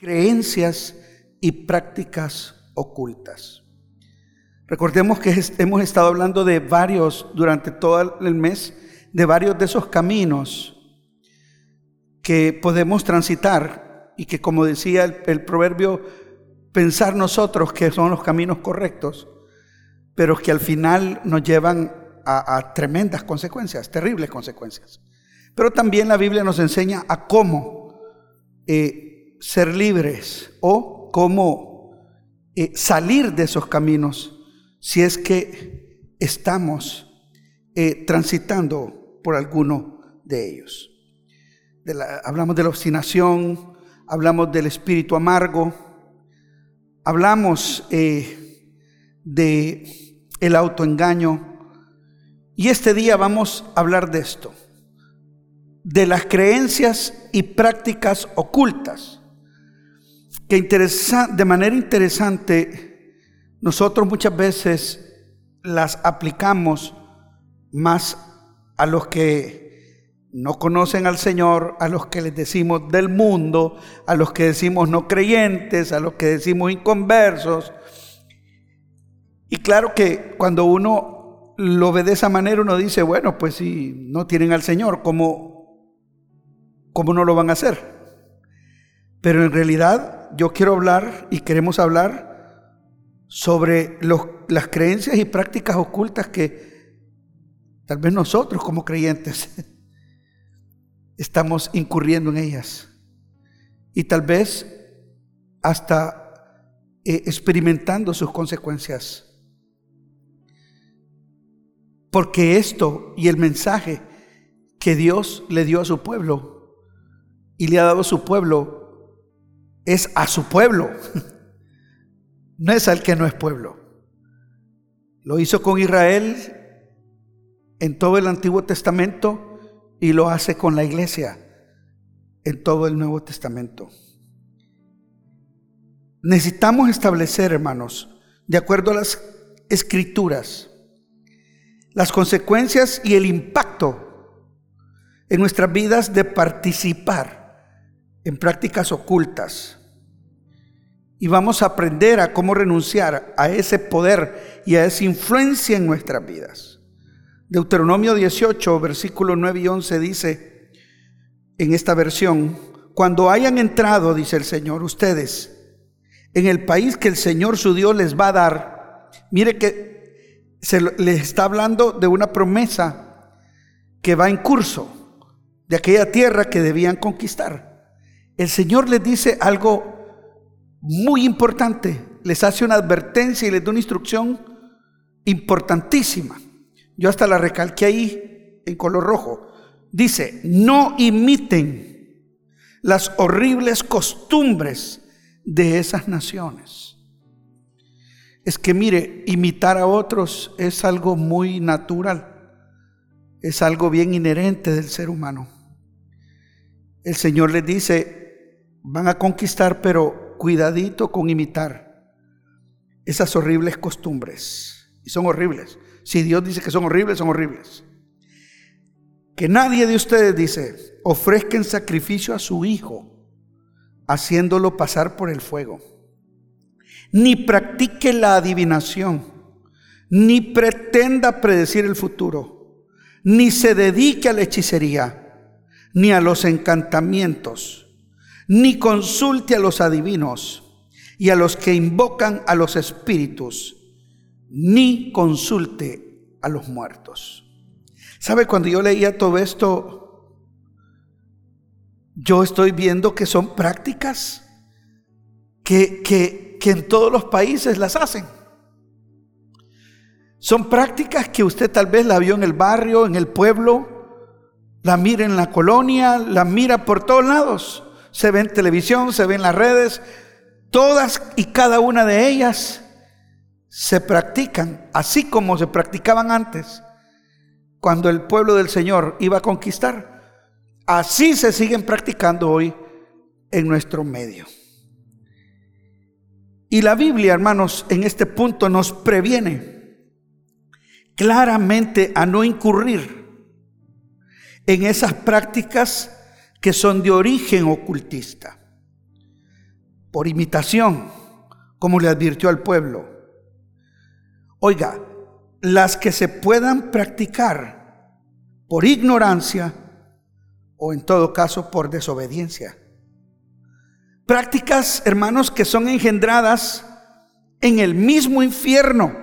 creencias y prácticas ocultas. Recordemos que hemos estado hablando de varios, durante todo el mes, de varios de esos caminos que podemos transitar y que, como decía el, proverbio, pensar nosotros que son los caminos correctos, pero que al final nos llevan a, tremendas consecuencias, terribles consecuencias. Pero también la Biblia nos enseña a cómo eh, ser libres o cómo eh, salir de esos caminos si es que estamos eh, transitando por alguno de ellos. hablamos de la obstinación, hablamos del espíritu amargo, hablamos eh, de el autoengaño y este día vamos a hablar de esto, de las creencias y prácticas ocultas que de manera interesante nosotros muchas veces las aplicamos más a los que no conocen al Señor, a los que les decimos del mundo, a los que decimos no creyentes, a los que decimos inconversos. Y claro que cuando uno lo ve de esa manera, uno dice, bueno, pues si no tienen al Señor, ¿cómo, cómo no lo van a hacer? Pero en realidad yo quiero hablar y queremos hablar sobre las creencias y prácticas ocultas que tal vez nosotros como creyentes estamos incurriendo en ellas. Y tal vez hasta eh, experimentando sus consecuencias. Porque esto y el mensaje que Dios le dio a su pueblo y le ha dado a su pueblo es a su pueblo. no es al que no es pueblo. Lo hizo con Israel en todo el Antiguo Testamento y lo hace con la iglesia en todo el Nuevo Testamento. Necesitamos establecer, hermanos, de acuerdo a las escrituras, las consecuencias y el impacto en nuestras vidas de participar en prácticas ocultas y vamos a aprender a cómo renunciar a ese poder y a esa influencia en nuestras vidas. Deuteronomio 18, versículo 9 y 11 dice en esta versión, cuando hayan entrado, dice el Señor, ustedes, en el país que el Señor su Dios les va a dar, mire que se les está hablando de una promesa que va en curso, de aquella tierra que debían conquistar. El Señor les dice algo muy importante, les hace una advertencia y les da una instrucción importantísima. Yo hasta la recalqué ahí en color rojo. Dice, no imiten las horribles costumbres de esas naciones. Es que mire, imitar a otros es algo muy natural, es algo bien inherente del ser humano. El Señor les dice, van a conquistar, pero cuidadito con imitar esas horribles costumbres. Y son horribles. Si Dios dice que son horribles, son horribles. Que nadie de ustedes dice, ofrezcan sacrificio a su hijo, haciéndolo pasar por el fuego. Ni practique la adivinación, ni pretenda predecir el futuro, ni se dedique a la hechicería, ni a los encantamientos ni consulte a los adivinos y a los que invocan a los espíritus, ni consulte a los muertos. ¿Sabe? Cuando yo leía todo esto, yo estoy viendo que son prácticas que, que, que en todos los países las hacen. Son prácticas que usted tal vez la vio en el barrio, en el pueblo, la mira en la colonia, la mira por todos lados se ve en televisión, se ve en las redes, todas y cada una de ellas se practican, así como se practicaban antes, cuando el pueblo del Señor iba a conquistar. Así se siguen practicando hoy en nuestro medio. Y la Biblia, hermanos, en este punto nos previene claramente a no incurrir en esas prácticas que son de origen ocultista. por imitación, como le advirtió al pueblo. Oiga, las que se puedan practicar por ignorancia o en todo caso por desobediencia. Prácticas, hermanos, que son engendradas en el mismo infierno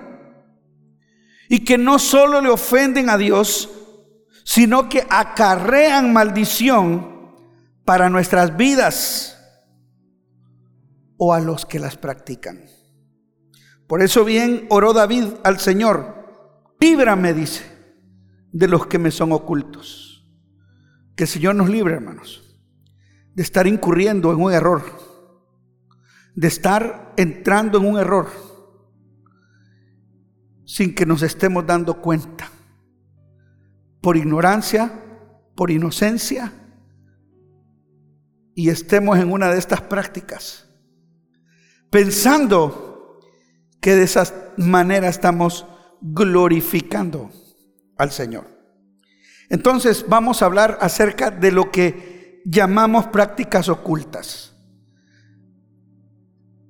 y que no solo le ofenden a Dios, sino que acarrean maldición para nuestras vidas o a los que las practican. Por eso bien oró David al Señor, líbrame, dice, de los que me son ocultos. Que el Señor nos libre, hermanos, de estar incurriendo en un error, de estar entrando en un error sin que nos estemos dando cuenta, por ignorancia, por inocencia, y estemos en una de estas prácticas pensando que de esa manera estamos glorificando al Señor. Entonces vamos a hablar acerca de lo que llamamos prácticas ocultas.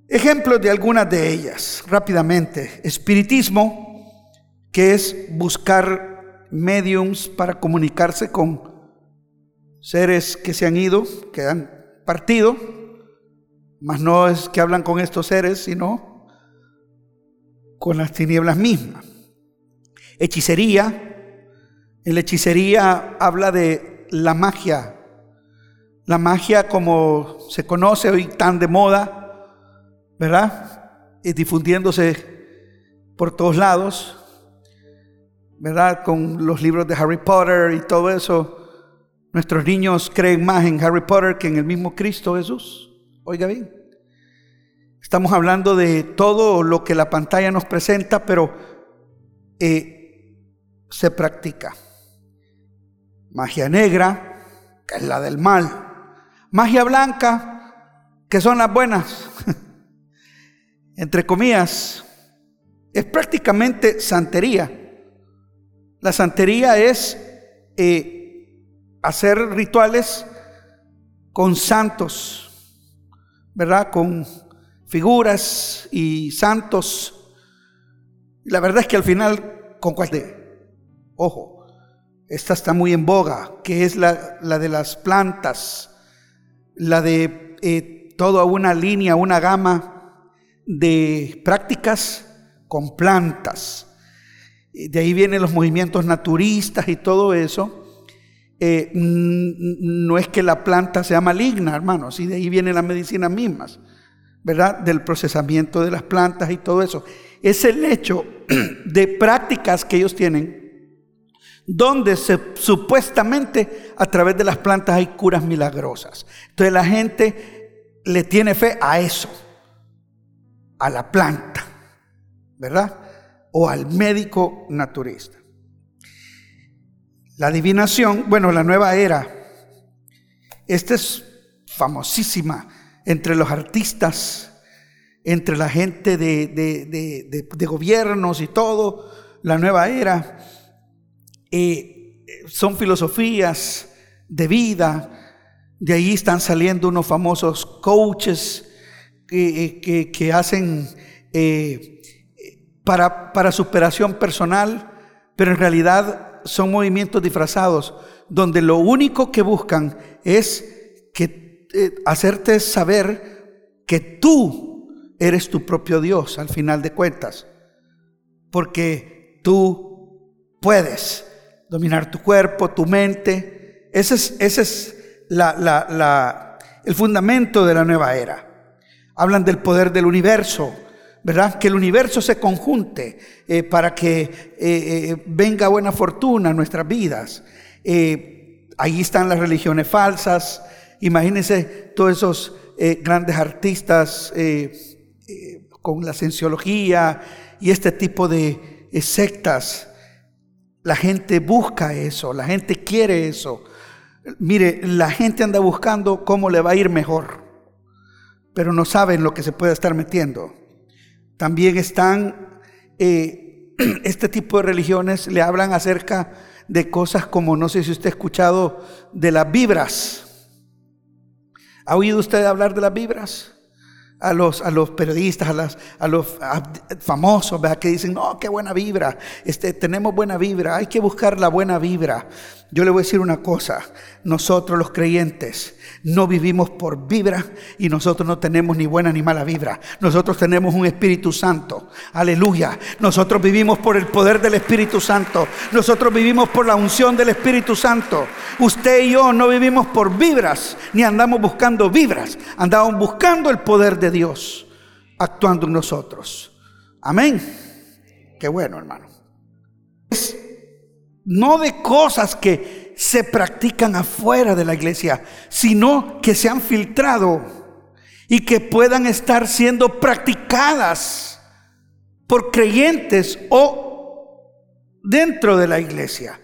Ejemplos de algunas de ellas, rápidamente. Espiritismo, que es buscar mediums para comunicarse con seres que se han ido, que han partido, mas no es que hablan con estos seres, sino con las tinieblas mismas. Hechicería. En la hechicería habla de la magia. La magia como se conoce hoy tan de moda, ¿verdad? Y difundiéndose por todos lados, ¿verdad? Con los libros de Harry Potter y todo eso. Nuestros niños creen más en Harry Potter que en el mismo Cristo Jesús. Oiga bien, estamos hablando de todo lo que la pantalla nos presenta, pero eh, se practica. Magia negra, que es la del mal. Magia blanca, que son las buenas. Entre comillas, es prácticamente santería. La santería es eh, hacer rituales con santos ¿verdad? Con figuras y santos. La verdad es que al final, ¿con cuál de? Ojo, esta está muy en boga, que es la, la de las plantas, la de eh, toda una línea, una gama de prácticas con plantas. De ahí vienen los movimientos naturistas y todo eso. Eh, no es que la planta sea maligna, hermanos, y de ahí vienen las medicinas mismas, ¿verdad? Del procesamiento de las plantas y todo eso. Es el hecho de prácticas que ellos tienen, donde supuestamente a través de las plantas hay curas milagrosas. Entonces la gente le tiene fe a eso, a la planta, ¿verdad? O al médico naturista. La adivinación, bueno, la nueva era. Esta es famosísima entre los artistas, entre la gente de, gobiernos y todo. La nueva era. Eh, son filosofías de vida. De ahí están saliendo unos famosos coaches que, que, hacen eh, para, para superación personal, pero en realidad son movimientos disfrazados donde lo único que buscan es que eh, hacerte saber que tú eres tu propio Dios al final de cuentas. Porque tú puedes dominar tu cuerpo, tu mente. Ese es, ese es el fundamento de la nueva era. Hablan del poder del universo ¿verdad? Que el universo se conjunte eh, para que eh, eh, venga buena fortuna a nuestras vidas. ahí están las religiones falsas. Imagínense todos esos grandes artistas con la cienciología y este tipo de sectas. La gente busca eso, la gente quiere eso. Mire, la gente anda buscando cómo le va a ir mejor, pero no saben lo que se puede estar metiendo. También están, eh, este tipo de religiones le hablan acerca de cosas como, no sé si usted ha escuchado, de las vibras. ¿Ha oído usted hablar de las vibras? a los, a los periodistas, a, las, a los famosos, ¿verdad? que dicen, no, qué buena vibra, este, tenemos buena vibra, hay que buscar la buena vibra. Yo le voy a decir una cosa, nosotros los creyentes no vivimos por vibra y nosotros no tenemos ni buena ni mala vibra. Nosotros tenemos un Espíritu Santo. Aleluya. Nosotros vivimos por el poder del Espíritu Santo. Nosotros vivimos por la unción del Espíritu Santo. Usted y yo no vivimos por vibras ni andamos buscando vibras. Andamos buscando el poder de Dios actuando en nosotros. Amén. Qué bueno, hermano. no de cosas que se practican afuera de la iglesia, sino que se han filtrado y que puedan estar siendo practicadas por creyentes o dentro de la iglesia.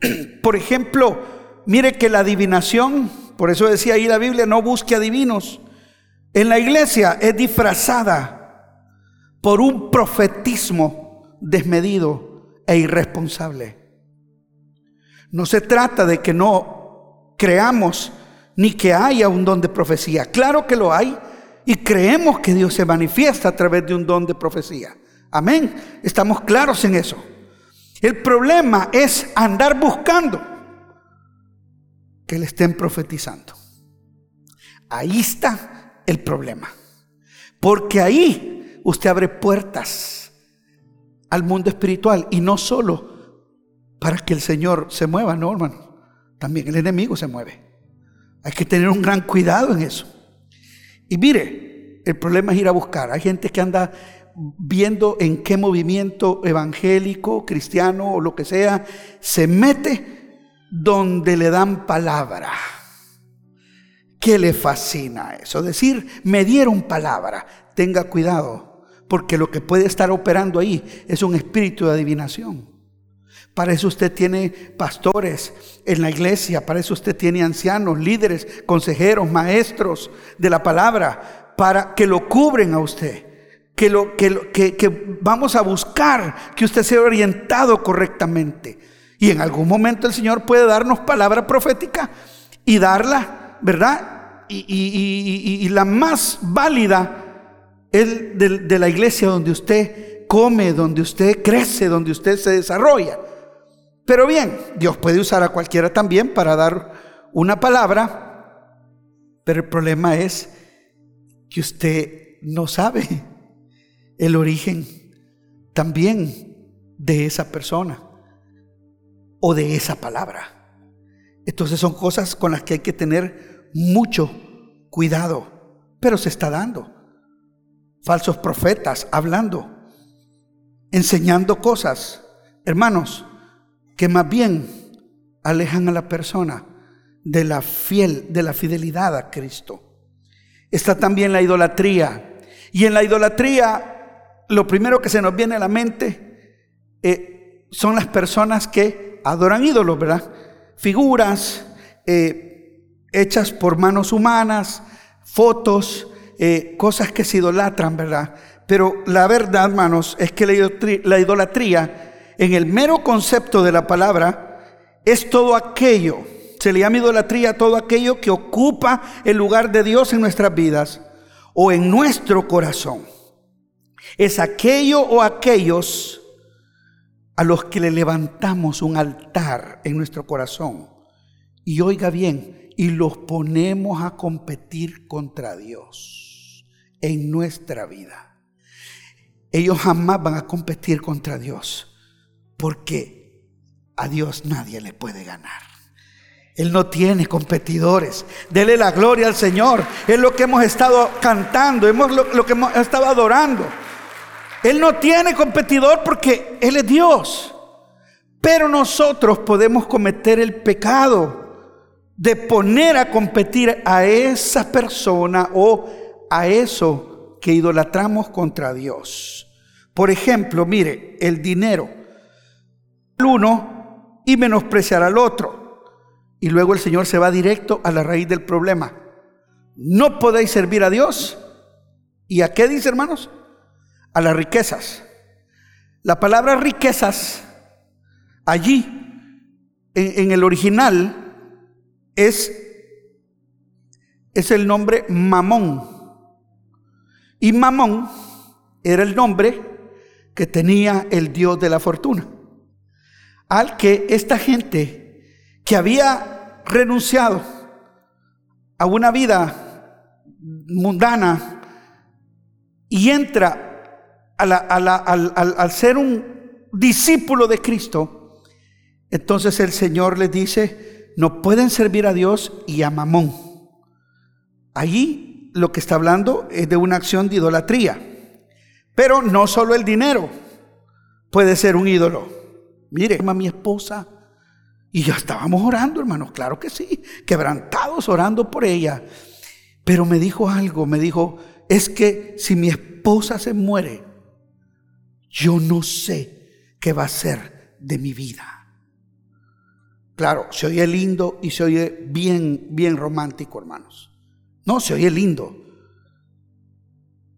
Por ejemplo, mire que la adivinación, por eso decía ahí la Biblia, no busque adivinos. En la iglesia es disfrazada por un profetismo desmedido e irresponsable. No se trata de que no creamos ni que haya un don de profecía. Claro que lo hay y creemos que Dios se manifiesta a través de un don de profecía. Amén. Estamos claros en eso. El problema es andar buscando que le estén profetizando. Ahí está el problema. Porque ahí usted abre puertas al mundo espiritual y no solo para que el Señor se mueva, no, hermano. También el enemigo se mueve. Hay que tener un gran cuidado en eso. Y mire, el problema es ir a buscar. Hay gente que anda viendo en qué movimiento evangélico, cristiano o lo que sea, se mete donde le dan palabra. ¿Qué le fascina eso? Decir, me dieron palabra. Tenga cuidado, porque lo que puede estar operando ahí es un espíritu de adivinación. Para eso usted tiene pastores en la iglesia, para eso usted tiene ancianos, líderes, consejeros, maestros de la palabra, para que lo cubren a usted. Que, lo, que, que, vamos a buscar que usted sea orientado correctamente. Y en algún momento el Señor puede darnos palabra profética y darla, ¿verdad? Y, la más válida es de, de la iglesia donde usted come, donde usted crece, donde usted se desarrolla. Pero bien, Dios puede usar a cualquiera también para dar una palabra, pero el problema es que usted no sabe el origen también de esa persona o de esa palabra. Entonces son cosas con las que hay que tener mucho cuidado, pero se está dando. Falsos profetas hablando, enseñando cosas. Hermanos, que más bien alejan a la persona de la fiel, de la fidelidad a Cristo. Está también la idolatría. Y en la idolatría, lo primero que se nos viene a la mente eh, son las personas que adoran ídolos, ¿verdad? Figuras eh, hechas por manos humanas, fotos, eh, cosas que se idolatran, ¿verdad? Pero la verdad, hermanos, es que la idolatría en el mero concepto de la palabra, es todo aquello, se le llama idolatría todo aquello que ocupa el lugar de Dios en nuestras vidas o en nuestro corazón. Es aquello o aquellos a los que le levantamos un altar en nuestro corazón. Y oiga bien, y los ponemos a competir contra Dios en nuestra vida. Ellos jamás van a competir contra Dios porque a Dios nadie le puede ganar. Él no tiene competidores. Dele la gloria al Señor. Es lo que hemos estado cantando, hemos lo, que hemos estado adorando. Él no tiene competidor porque Él es Dios. Pero nosotros podemos cometer el pecado de poner a competir a esa persona o a eso que idolatramos contra Dios. Por ejemplo, mire, el dinero al uno y menospreciar al otro. Y luego el Señor se va directo a la raíz del problema. No podéis servir a Dios. ¿Y a qué dice, hermanos? A las riquezas. La palabra riquezas allí, en, el original, es, es el nombre mamón. Y Mamón era el nombre que tenía el dios de la fortuna, al que esta gente que había renunciado a una vida mundana y entra al ser un discípulo de Cristo, entonces el Señor les dice, no pueden servir a Dios y a Mamón. Allí lo que está hablando es de una acción de idolatría. Pero no solo el dinero puede ser un ídolo. Mire, mi esposa y ya estábamos orando, hermanos, claro que sí, quebrantados orando por ella. Pero me dijo algo, me dijo, es que si mi esposa se muere, yo no sé qué va a ser de mi vida. Claro, se oye lindo y se oye bien, bien romántico, hermanos. No, se oye lindo.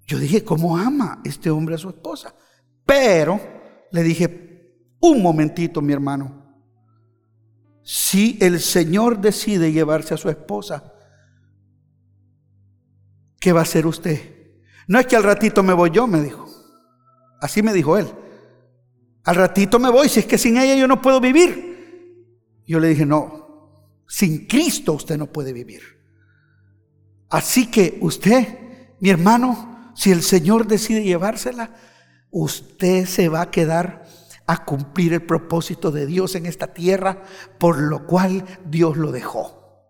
Yo dije, ¿cómo ama este hombre a su esposa? Pero le dije, un momentito, mi hermano. Si el Señor decide llevarse a su esposa, ¿qué va a hacer usted? No es que al ratito me voy yo, me dijo. Así me dijo él. Al ratito me voy, si es que sin ella yo no puedo vivir. Yo le dije, no, sin Cristo usted no puede vivir. Así que usted, mi hermano, si el Señor decide llevársela, usted se va a quedar a cumplir el propósito de Dios en esta tierra, por lo cual Dios lo dejó.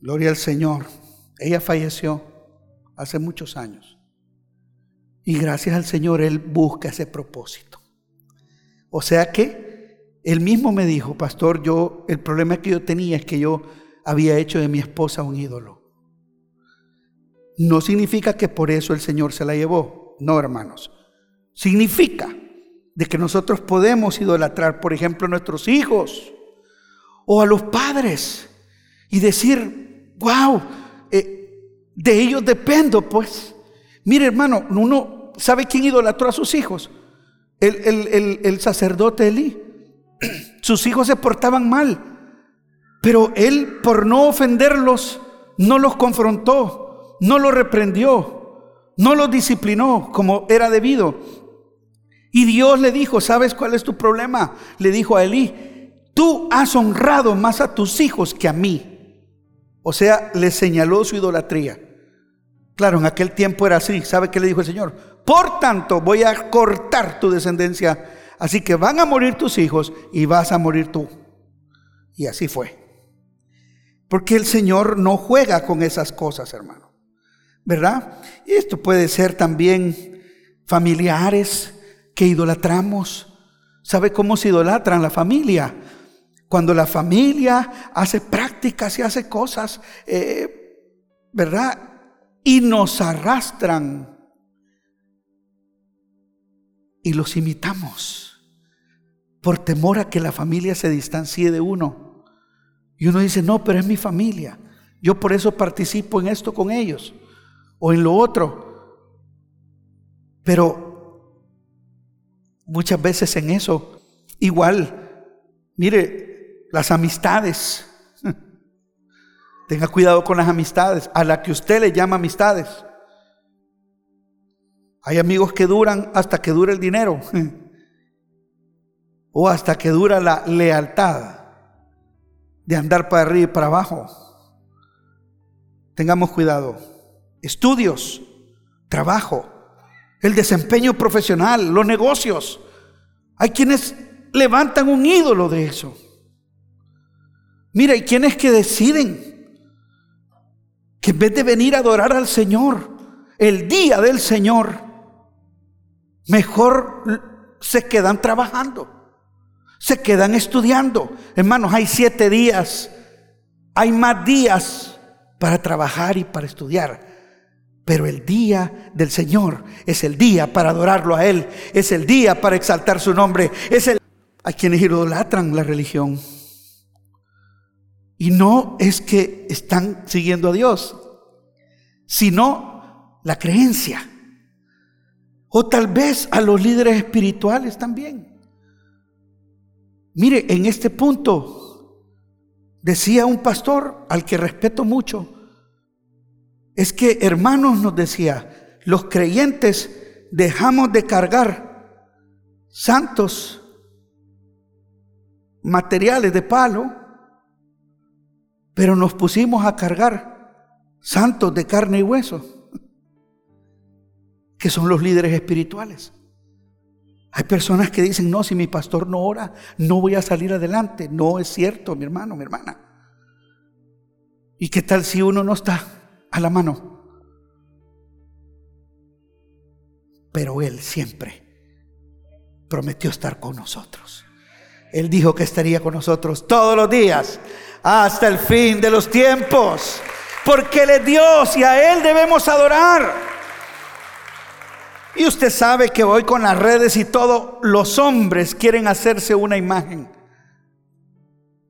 Gloria al Señor. Ella falleció hace muchos años. Y gracias al Señor Él busca ese propósito. O sea que Él mismo me dijo, pastor, yo, el problema que yo tenía es que yo había hecho de mi esposa un ídolo. No significa que por eso el Señor se la llevó. No, hermanos. Significa de que nosotros podemos idolatrar, por ejemplo, a nuestros hijos o a los padres y decir, wow, eh, de ellos dependo, pues. Mire, hermano, uno sabe quién idolatró a sus hijos. El, el, el sacerdote Elí. Sus hijos se portaban mal. Pero él, por no ofenderlos, no los confrontó, no los reprendió, no los disciplinó como era debido. Y Dios le dijo, ¿sabes cuál es tu problema? Le dijo a Elí, tú has honrado más a tus hijos que a mí. O sea, le señaló su idolatría. Claro, en aquel tiempo era así. ¿Sabe qué le dijo el Señor? Por tanto, voy a cortar tu descendencia. Así que van a morir tus hijos y vas a morir tú. Y así fue. Porque el Señor no juega con esas cosas, hermano. ¿Verdad? Y esto puede ser también familiares que idolatramos. ¿Sabe cómo se idolatran la familia? Cuando la familia hace prácticas y hace cosas, eh, ¿verdad? Y nos arrastran y los imitamos por temor a que la familia se distancie de uno. Y uno dice, no, pero es mi familia. Yo por eso participo en esto con ellos o en lo otro. Pero muchas veces en eso, igual, mire, las amistades. Tenga cuidado con las amistades, a la que usted le llama amistades. Hay amigos que duran hasta que dure el dinero o hasta que dura la lealtad de andar para arriba y para abajo. Tengamos cuidado. Estudios, trabajo, el desempeño profesional, los negocios. Hay quienes levantan un ídolo de eso. Mira, hay quienes que deciden que en vez de venir a adorar al Señor, el día del Señor, mejor se quedan trabajando se quedan estudiando. Hermanos, hay siete días, hay más días para trabajar y para estudiar. Pero el día del Señor es el día para adorarlo a Él, es el día para exaltar su nombre, es el... Hay quienes idolatran la religión. Y no es que están siguiendo a Dios, sino la creencia. O tal vez a los líderes espirituales también. Mire, en este punto decía un pastor al que respeto mucho, Es que hermanos nos decía, los creyentes dejamos de cargar santos materiales de palo, pero nos pusimos a cargar santos de carne y hueso, que son los líderes espirituales. Hay personas que dicen, no, si mi pastor no ora, no voy a salir adelante. No es cierto, mi hermano, mi hermana. ¿Y qué tal si uno no está a la mano? Pero Él siempre prometió estar con nosotros. Él dijo que estaría con nosotros todos los días hasta el fin de los tiempos. Porque Él es Dios y a Él debemos adorar. Y usted sabe que hoy con las redes y todo, los hombres quieren hacerse una imagen,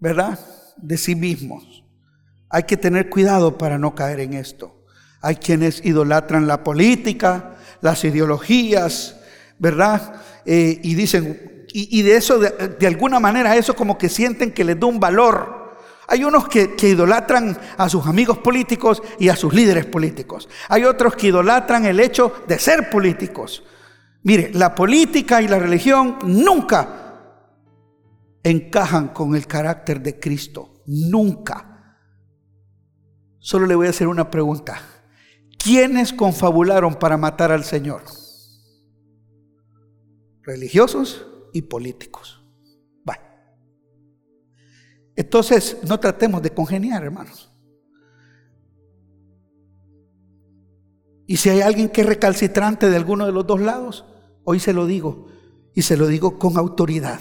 ¿verdad? De sí mismos. Hay que tener cuidado para no caer en esto. Hay quienes idolatran la política, las ideologías, ¿verdad? Eh, y dicen, y, de eso, de, alguna manera, eso como que sienten que les da un valor. Hay unos que, que, idolatran a sus amigos políticos y a sus líderes políticos. Hay otros que idolatran el hecho de ser políticos. Mire, la política y la religión nunca encajan con el carácter de Cristo. Nunca. Solo le voy a hacer una pregunta. ¿Quiénes confabularon para matar al Señor? ¿Religiosos? y políticos. Bueno. Entonces, no tratemos de congeniar, hermanos. Y si hay alguien que es recalcitrante de alguno de los dos lados, hoy se lo digo, y se lo digo con autoridad.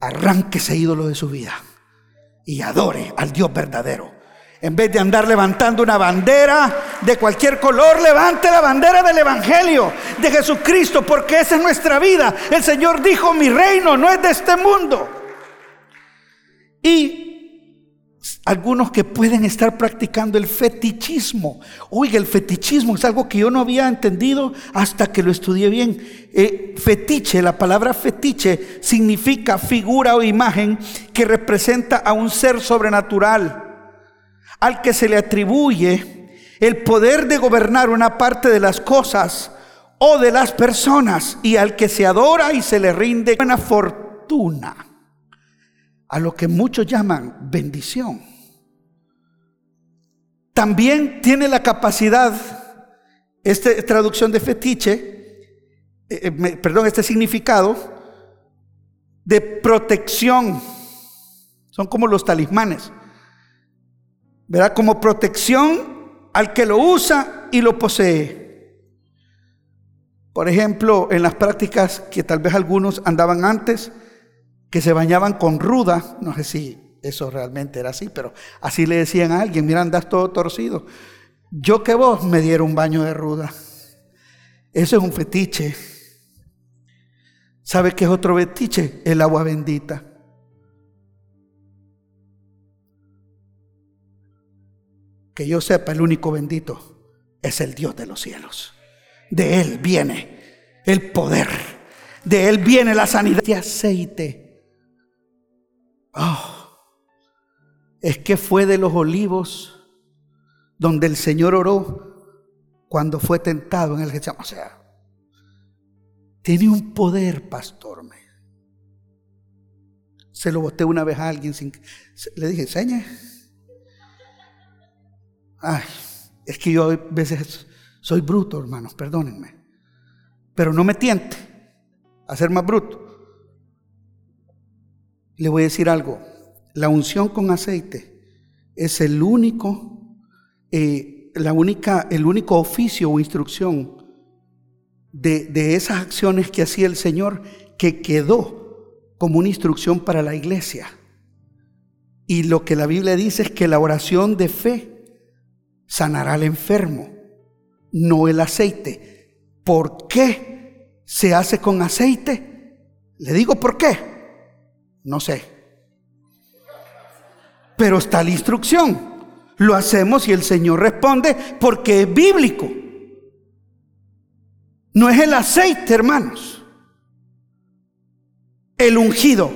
Arranque ese ídolo de su vida y adore al Dios verdadero. En vez de andar levantando una bandera de cualquier color, levante la bandera del Evangelio de Jesucristo, porque esa es nuestra vida. El Señor dijo, mi reino no es de este mundo. Y algunos que pueden estar practicando el fetichismo. Oiga, el fetichismo es algo que yo no había entendido hasta que lo estudié bien. Eh, fetiche, la palabra fetiche significa figura o imagen que representa a un ser sobrenatural al que se le atribuye el poder de gobernar una parte de las cosas o de las personas y al que se adora y se le rinde buena fortuna, a lo que muchos llaman bendición. También tiene la capacidad, esta traducción de fetiche, eh, eh, perdón, este significado de protección. Son como los talismanes. ¿Verdad? Como protección al que lo usa y lo posee. Por ejemplo, en las prácticas que tal vez algunos andaban antes, que se bañaban con ruda, no sé si eso realmente era así, pero así le decían a alguien, mira, andas todo torcido. Yo que vos me diera un baño de ruda. Eso es un fetiche. ¿Sabe qué es otro fetiche? El agua bendita. Que yo sepa, el único bendito es el Dios de los cielos. De Él viene el poder. De Él viene la sanidad de aceite. Oh, es que fue de los olivos donde el Señor oró cuando fue tentado en el Getsemaní. O sea, tiene un poder, pastor. Se lo boté una vez a alguien sin le dije, enseñe. Ay, es que yo a veces soy bruto, hermanos, perdónenme. Pero no me tiente a ser más bruto. Le voy a decir algo. La unción con aceite es el único, eh, la única, el único oficio o instrucción de, de esas acciones que hacía el Señor que quedó como una instrucción para la iglesia. Y lo que la Biblia dice es que la oración de fe sanará al enfermo, no el aceite. ¿Por qué se hace con aceite? Le digo por qué. No sé. Pero está la instrucción. Lo hacemos y el Señor responde porque es bíblico. No es el aceite, hermanos. El ungido.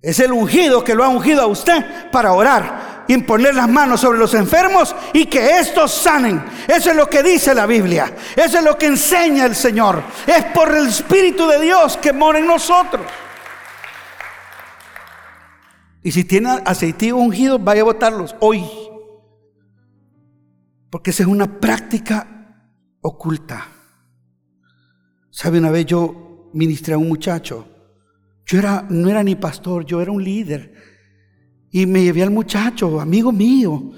Es el ungido que lo ha ungido a usted para orar imponer las manos sobre los enfermos y que estos sanen. Eso es lo que dice la Biblia. Eso es lo que enseña el Señor. Es por el Espíritu de Dios que mora en nosotros. Y si tiene aceitillo ungido, vaya a botarlos hoy. Porque esa es una práctica oculta. ¿Sabe? Una vez yo ministré a un muchacho. Yo era, no era ni pastor, yo era un líder. Y me llevé al muchacho, amigo mío,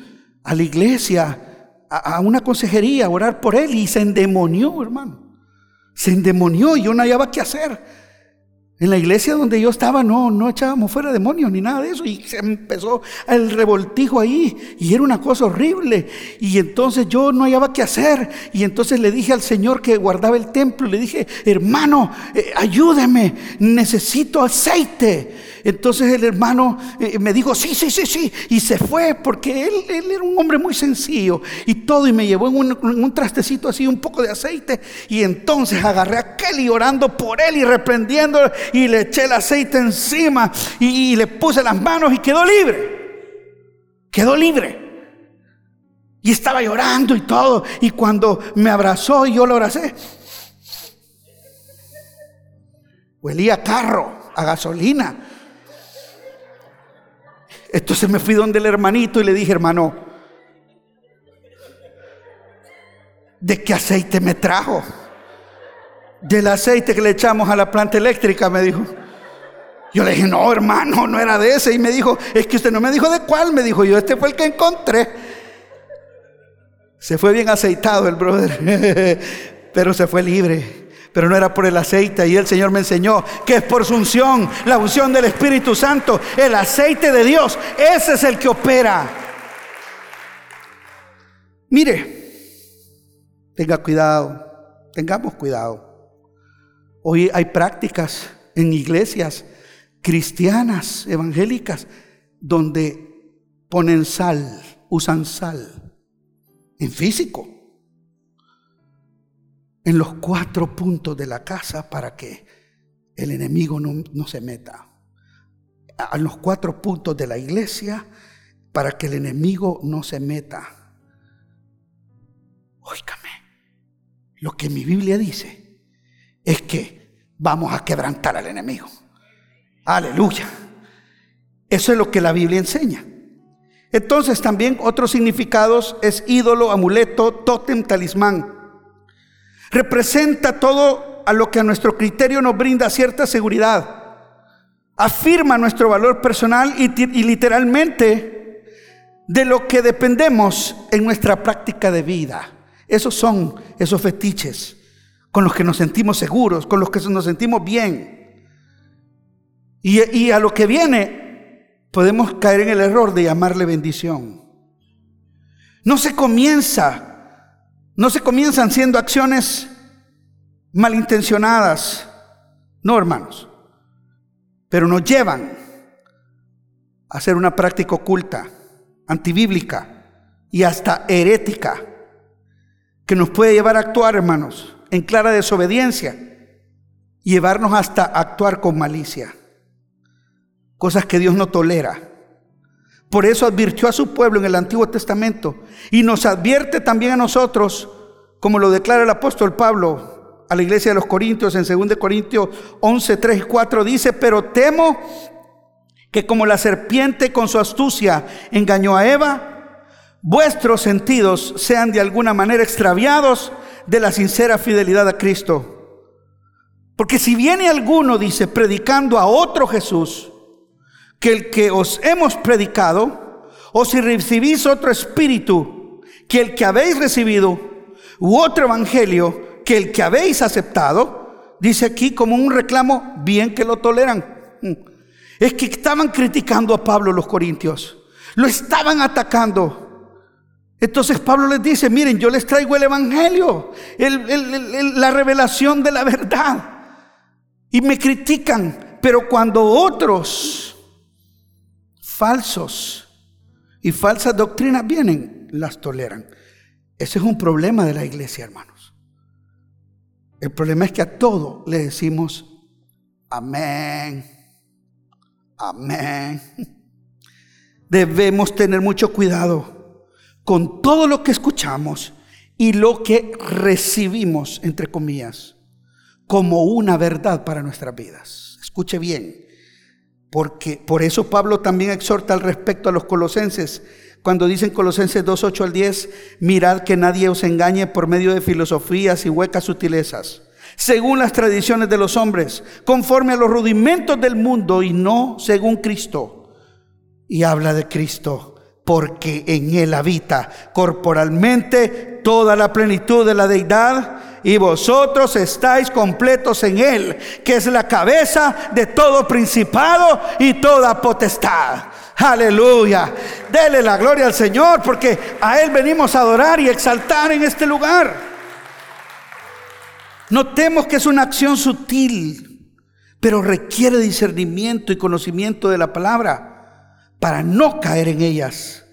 a la iglesia, a, una consejería, a orar por él. Y se endemonió, hermano. Se endemonió y yo no hallaba qué hacer. En la iglesia donde yo estaba no, no echábamos fuera demonios ni nada de eso. Y se empezó el revoltijo ahí y era una cosa horrible. Y entonces yo no hallaba qué hacer. Y entonces le dije al Señor que guardaba el templo, le dije, hermano, eh, ayúdeme, necesito aceite. Entonces el hermano eh, me dijo, sí, sí, sí, sí. Y se fue porque él, él era un hombre muy sencillo y todo. Y me llevó en un, trastecito así un poco de aceite. Y entonces agarré a Kelly orando por él y reprendiendo. Y le eché el aceite encima y, le puse las manos y quedó libre. Quedó libre. Y estaba llorando y todo. Y cuando me abrazó y yo lo abracé, huelía a carro, a gasolina. Entonces me fui donde el hermanito y le dije, hermano, ¿de qué aceite me trajo? Del aceite que le echamos a la planta eléctrica, me dijo. Yo le dije, no, hermano, no era de ese. Y me dijo, es que usted no me dijo de cuál. Me dijo, yo este fue el que encontré. Se fue bien aceitado el brother, pero se fue libre pero no era por el aceite. Y el Señor me enseñó que es por su unción, la unción del Espíritu Santo, el aceite de Dios. Ese es el que opera. Mire, tenga cuidado, tengamos cuidado. Hoy hay prácticas en iglesias cristianas, evangélicas, donde ponen sal, usan sal en físico en los cuatro puntos de la casa para que el enemigo no, se meta. A los cuatro puntos de la iglesia para que el enemigo no se meta. Óigame, lo que mi Biblia dice es que vamos a quebrantar al enemigo. Aleluya. Eso es lo que la Biblia enseña. Entonces también otros significados es ídolo, amuleto, tótem, talismán representa todo a lo que a nuestro criterio nos brinda cierta seguridad. Afirma nuestro valor personal y, literalmente de lo que dependemos en nuestra práctica de vida. Esos son esos fetiches con los que nos sentimos seguros, con los que nos sentimos bien. Y, a lo que viene, podemos caer en el error de llamarle bendición. No se comienza no se comienzan siendo acciones malintencionadas, no hermanos, pero nos llevan a hacer una práctica oculta, antibíblica y hasta herética, que nos puede llevar a actuar, hermanos, en clara desobediencia llevarnos hasta actuar con malicia, cosas que Dios no tolera. Por eso advirtió a su pueblo en el Antiguo Testamento y nos advierte también a nosotros, como lo declara el apóstol Pablo a la iglesia de los Corintios en 2 Corintios 11, 3 y 4, dice, pero temo que como la serpiente con su astucia engañó a Eva, vuestros sentidos sean de alguna manera extraviados de la sincera fidelidad a Cristo. Porque si viene alguno, dice, predicando a otro Jesús, que el que os hemos predicado, o si recibís otro espíritu que el que habéis recibido, u otro evangelio que el que habéis aceptado, dice aquí como un reclamo, bien que lo toleran. Es que estaban criticando a Pablo los corintios, lo estaban atacando. Entonces Pablo les dice, miren, yo les traigo el Evangelio, la revelación de la verdad. Y me critican, pero cuando otros falsos y falsas doctrinas vienen, las toleran. Ese es un problema de la iglesia, hermanos. El problema es que a todo le decimos amén, amén. debemos tener mucho cuidado con todo lo que escuchamos y lo que recibimos, entre comillas, como una verdad para nuestras vidas. Escuche bien, porque por eso Pablo también exhorta al respecto a los colosenses, cuando dicen Colosenses 2, 8 al 10, mirad que nadie os engañe por medio de filosofías y huecas sutilezas, según las tradiciones de los hombres, conforme a los rudimentos del mundo y no según Cristo. Y habla de Cristo porque en Él habita corporalmente toda la plenitud de la deidad y vosotros estáis completos en Él, que es la cabeza de todo principado y toda potestad. Aleluya. Dele la gloria al Señor porque a Él venimos a adorar y exaltar en este lugar. Notemos que es una acción sutil, pero requiere discernimiento y conocimiento de la palabra para no caer en ellas.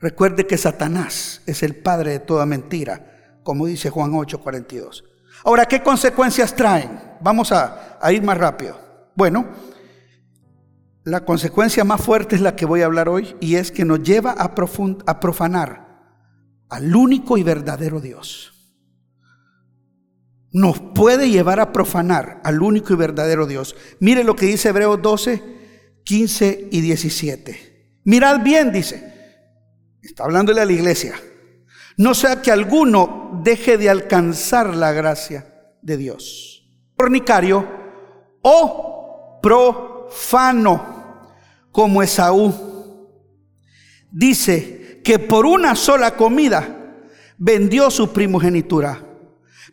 Recuerde que Satanás es el padre de toda mentira, como dice Juan 8:42. Ahora, ¿qué consecuencias traen? Vamos a, ir más rápido. Bueno, la consecuencia más fuerte es la que voy a hablar hoy y es que nos lleva a, a profanar al único y verdadero Dios. Nos puede llevar a profanar al único y verdadero Dios. Mire lo que dice Hebreos 12, 15 y 17. Mirad bien, dice. Está hablándole a la iglesia. No sea que alguno deje de alcanzar la gracia de Dios. Fornicario o profano, como Esaú. Dice que por una sola comida vendió su primogenitura.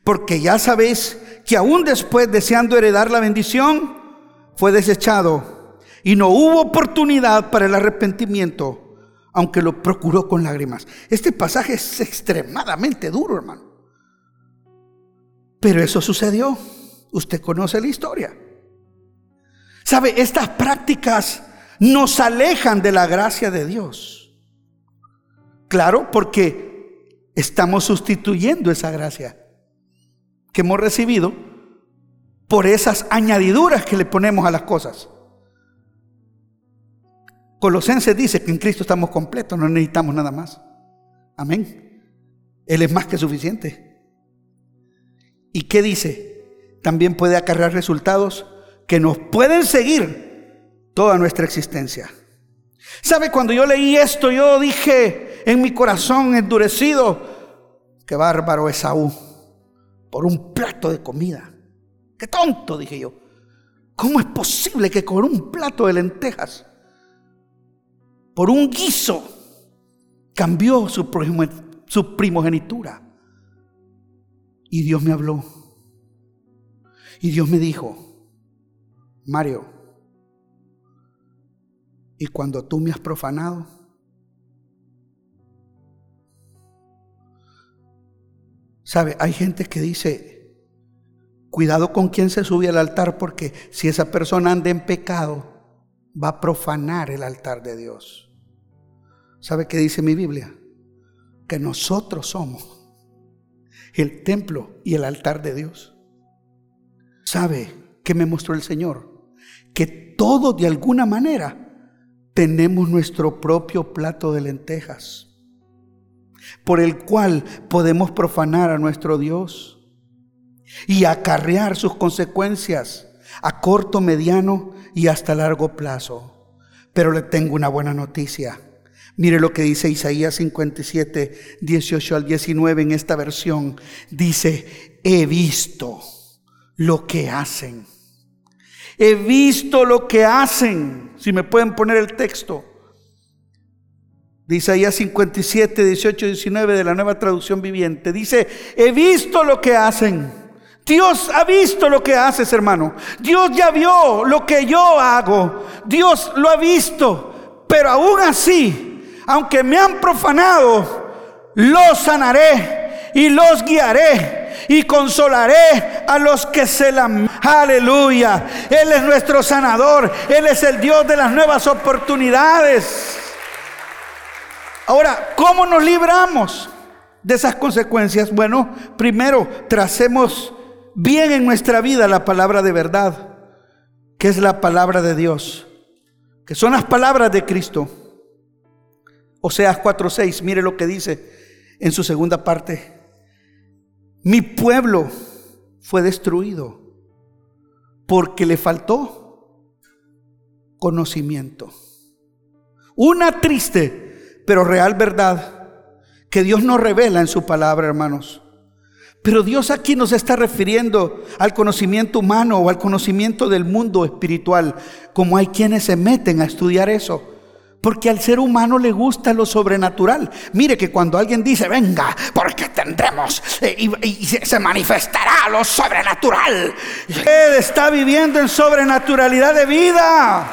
Porque ya sabéis que aún después, deseando heredar la bendición, fue desechado y no hubo oportunidad para el arrepentimiento, aunque lo procuró con lágrimas. Este pasaje es extremadamente duro, hermano. Pero eso sucedió. Usted conoce la historia. ¿Sabe? Estas prácticas nos alejan de la gracia de Dios. Claro, porque estamos sustituyendo esa gracia que hemos recibido por esas añadiduras que le ponemos a las cosas. Colosenses dice que en Cristo estamos completos, no necesitamos nada más. Amén. Él es más que suficiente. ¿Y qué dice? También puede acarrear resultados que nos pueden seguir toda nuestra existencia. ¿Sabe? Cuando yo leí esto, yo dije en mi corazón endurecido, qué bárbaro Esaú, por un plato de comida. Qué tonto, dije yo. ¿Cómo es posible que con un plato de lentejas por un guiso, cambió su, primogenitura. Y Dios me habló. Y Dios me dijo, Mario, y cuando tú me has profanado, ¿sabe? Hay gente que dice, cuidado con quien se sube al altar porque si esa persona anda en pecado, va a profanar el altar de Dios. ¿Sabe qué dice mi Biblia? Que nosotros somos el templo y el altar de Dios. ¿Sabe qué me mostró el Señor? Que todos de alguna manera tenemos nuestro propio plato de lentejas por el cual podemos profanar a nuestro Dios y acarrear sus consecuencias a corto, mediano y hasta largo plazo. Pero le tengo una buena noticia. Mire lo que dice Isaías 57, 18 al 19 en esta versión. Dice, he visto lo que hacen. He visto lo que hacen. Si me pueden poner el texto. De Isaías 57, 18, 19 de la nueva traducción viviente. Dice, he visto lo que hacen Dios ha visto lo que haces, hermano. Dios ya vio lo que yo hago. Dios lo ha visto. Pero aún así, aunque me han profanado, los sanaré y los guiaré y consolaré a los que se la... Aleluya. Él es nuestro sanador. Él es el Dios de las nuevas oportunidades. Ahora, ¿cómo nos libramos de esas consecuencias? Bueno, primero, tracemos bien en nuestra vida la palabra de verdad, que es la palabra de Dios, que son las palabras de Cristo. Oseas 4:6, mire lo que dice en su segunda parte. Mi pueblo fue destruido porque le faltó conocimiento. Una triste pero real verdad que Dios nos revela en su palabra, hermanos. Pero Dios aquí nos está refiriendo al conocimiento humano o al conocimiento del mundo espiritual, como hay quienes se meten a estudiar eso. Porque al ser humano le gusta lo sobrenatural. Mire que cuando alguien dice, venga, porque tendremos eh, y, se manifestará lo sobrenatural. Usted está viviendo en sobrenaturalidad de vida.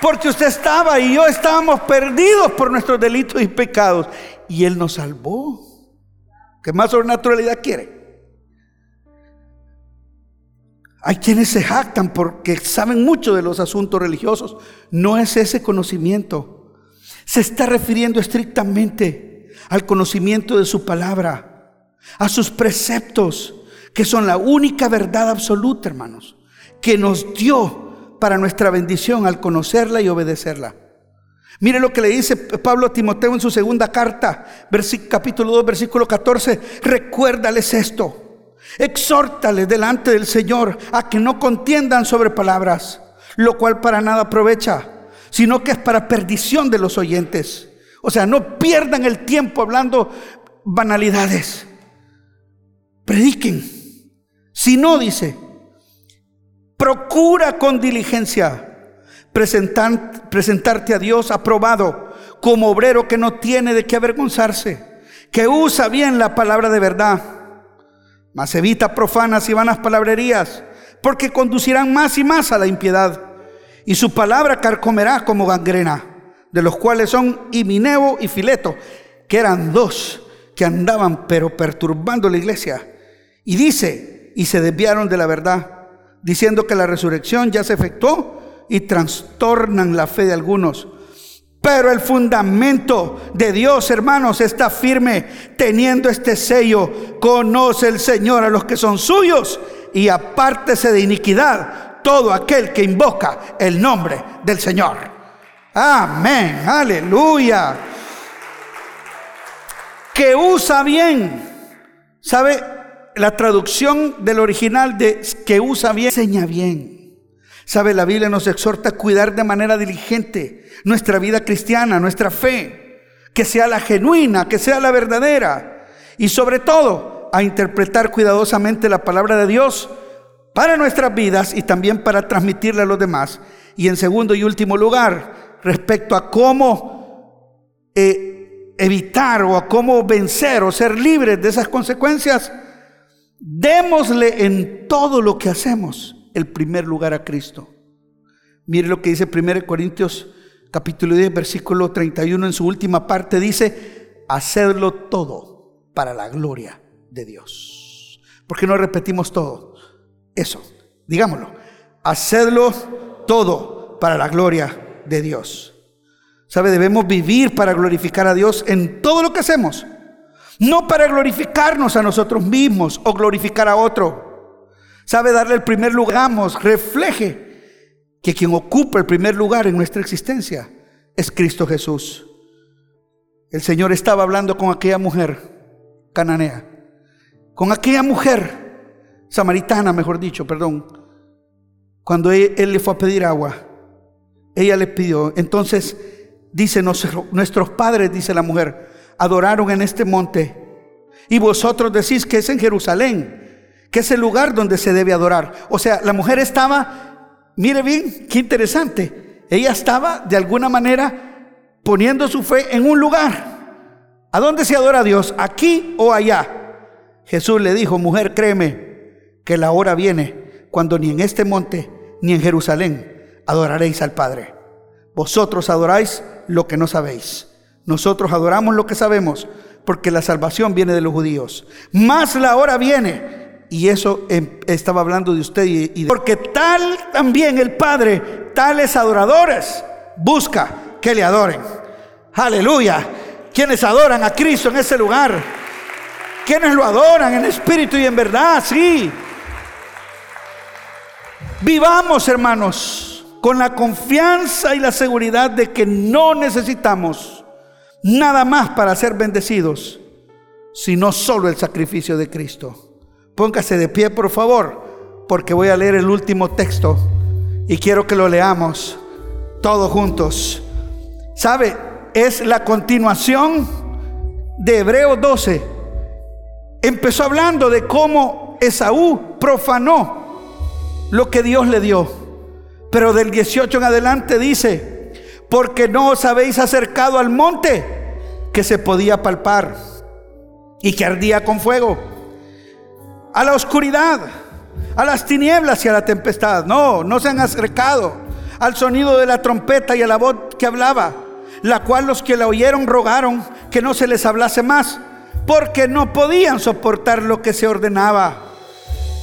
Porque usted estaba y yo estábamos perdidos por nuestros delitos y pecados. Y Él nos salvó. ¿Qué más sobrenaturalidad quiere? Hay quienes se jactan porque saben mucho de los asuntos religiosos. No es ese conocimiento. Se está refiriendo estrictamente al conocimiento de su palabra, a sus preceptos, que son la única verdad absoluta, hermanos, que nos dio para nuestra bendición al conocerla y obedecerla. Mire lo que le dice Pablo a Timoteo en su segunda carta, capítulo 2, versículo 14. Recuérdales esto Exhórtale delante del Señor a que no contiendan sobre palabras, lo cual para nada aprovecha, sino que es para perdición de los oyentes. O sea, no pierdan el tiempo hablando banalidades. Prediquen. Si no, dice, procura con diligencia presentarte a Dios aprobado como obrero que no tiene de qué avergonzarse, que usa bien la palabra de verdad mas evita profanas y vanas palabrerías, porque conducirán más y más a la impiedad. Y su palabra carcomerá como gangrena, de los cuales son Himineo y Fileto, que eran dos que andaban pero perturbando la iglesia. Y dice, y se desviaron de la verdad, diciendo que la resurrección ya se efectuó y trastornan la fe de algunos. Pero el fundamento de Dios, hermanos, está firme teniendo este sello. Conoce el Señor a los que son suyos y apártese de iniquidad todo aquel que invoca el nombre del Señor. Amén, aleluya. Que usa bien. ¿Sabe? La traducción del original de que usa bien, enseña bien. Sabe, la Biblia nos exhorta a cuidar de manera diligente nuestra vida cristiana, nuestra fe, que sea la genuina, que sea la verdadera. Y sobre todo, a interpretar cuidadosamente la palabra de Dios para nuestras vidas y también para transmitirla a los demás. Y en segundo y último lugar, respecto a cómo eh, evitar o a cómo vencer o ser libres de esas consecuencias, démosle en todo lo que hacemos el primer lugar a Cristo. Mire lo que dice 1 Corintios capítulo 10, versículo 31 en su última parte, dice, hacerlo todo para la gloria de Dios. ¿Por qué no repetimos todo? Eso, digámoslo, hacerlo todo para la gloria de Dios. ¿Sabe? Debemos vivir para glorificar a Dios en todo lo que hacemos. No para glorificarnos a nosotros mismos o glorificar a otro sabe darle el primer lugar, refleje que quien ocupa el primer lugar en nuestra existencia es Cristo Jesús. El Señor estaba hablando con aquella mujer cananea, con aquella mujer samaritana, mejor dicho, perdón, cuando él, le fue a pedir agua. Ella le pidió, entonces dice, nuestros padres, dice la mujer, adoraron en este monte y vosotros decís que es en Jerusalén que es el lugar donde se debe adorar. O sea, la mujer estaba, mire bien, qué interesante, ella estaba de alguna manera poniendo su fe en un lugar. ¿A dónde se adora a Dios? ¿Aquí o allá? Jesús le dijo, mujer, créeme que la hora viene cuando ni en este monte ni en Jerusalén adoraréis al Padre. Vosotros adoráis lo que no sabéis. Nosotros adoramos lo que sabemos, porque la salvación viene de los judíos. Más la hora viene y eso em, estaba hablando de usted y, porque tal también el Padre, tales adoradores, busca que le adoren. Aleluya. Quienes adoran a Cristo en ese lugar. Quienes lo adoran en espíritu y en verdad, sí. Vivamos, hermanos, con la confianza y la seguridad de que no necesitamos nada más para ser bendecidos, sino solo el sacrificio de Cristo. Póngase de pie, por favor, porque voy a leer el último texto y quiero que lo leamos todos juntos. ¿Sabe? Es la continuación de Hebreos 12. Empezó hablando de cómo Esaú profanó lo que Dios le dio. Pero del 18 en adelante dice, porque no os habéis acercado al monte que se podía palpar y que ardía con fuego, a la oscuridad, a las tinieblas y a la tempestad. No, no se han acercado al sonido de la trompeta y a la voz que hablaba, la cual los que la oyeron rogaron que no se les hablase más, porque no podían soportar lo que se ordenaba.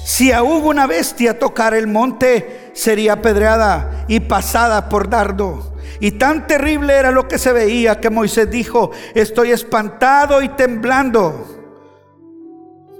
Si aún una bestia tocara el monte, sería apedreada y pasada por dardo. Y tan terrible era lo que se veía que Moisés dijo, estoy espantado y temblando.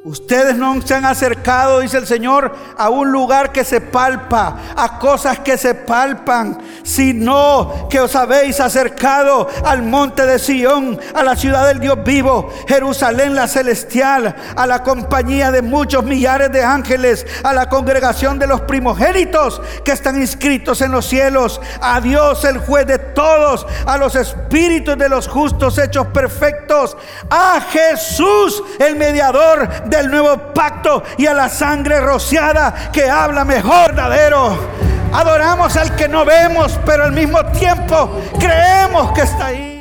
Ustedes no se han acercado, dice el Señor, a un lugar que se palpa, a cosas que se palpan, sino que os habéis acercado al monte de Sión, a la ciudad del Dios vivo, Jerusalén la celestial, a la compañía de muchos millares de ángeles, a la congregación de los primogénitos que están inscritos en los cielos, a Dios el juez de todos, a los espíritus de los justos hechos perfectos, a Jesús el mediador del nuevo pacto y a la sangre rociada que habla mejor verdadero. Adoramos al que no vemos, pero al mismo tiempo creemos que está ahí.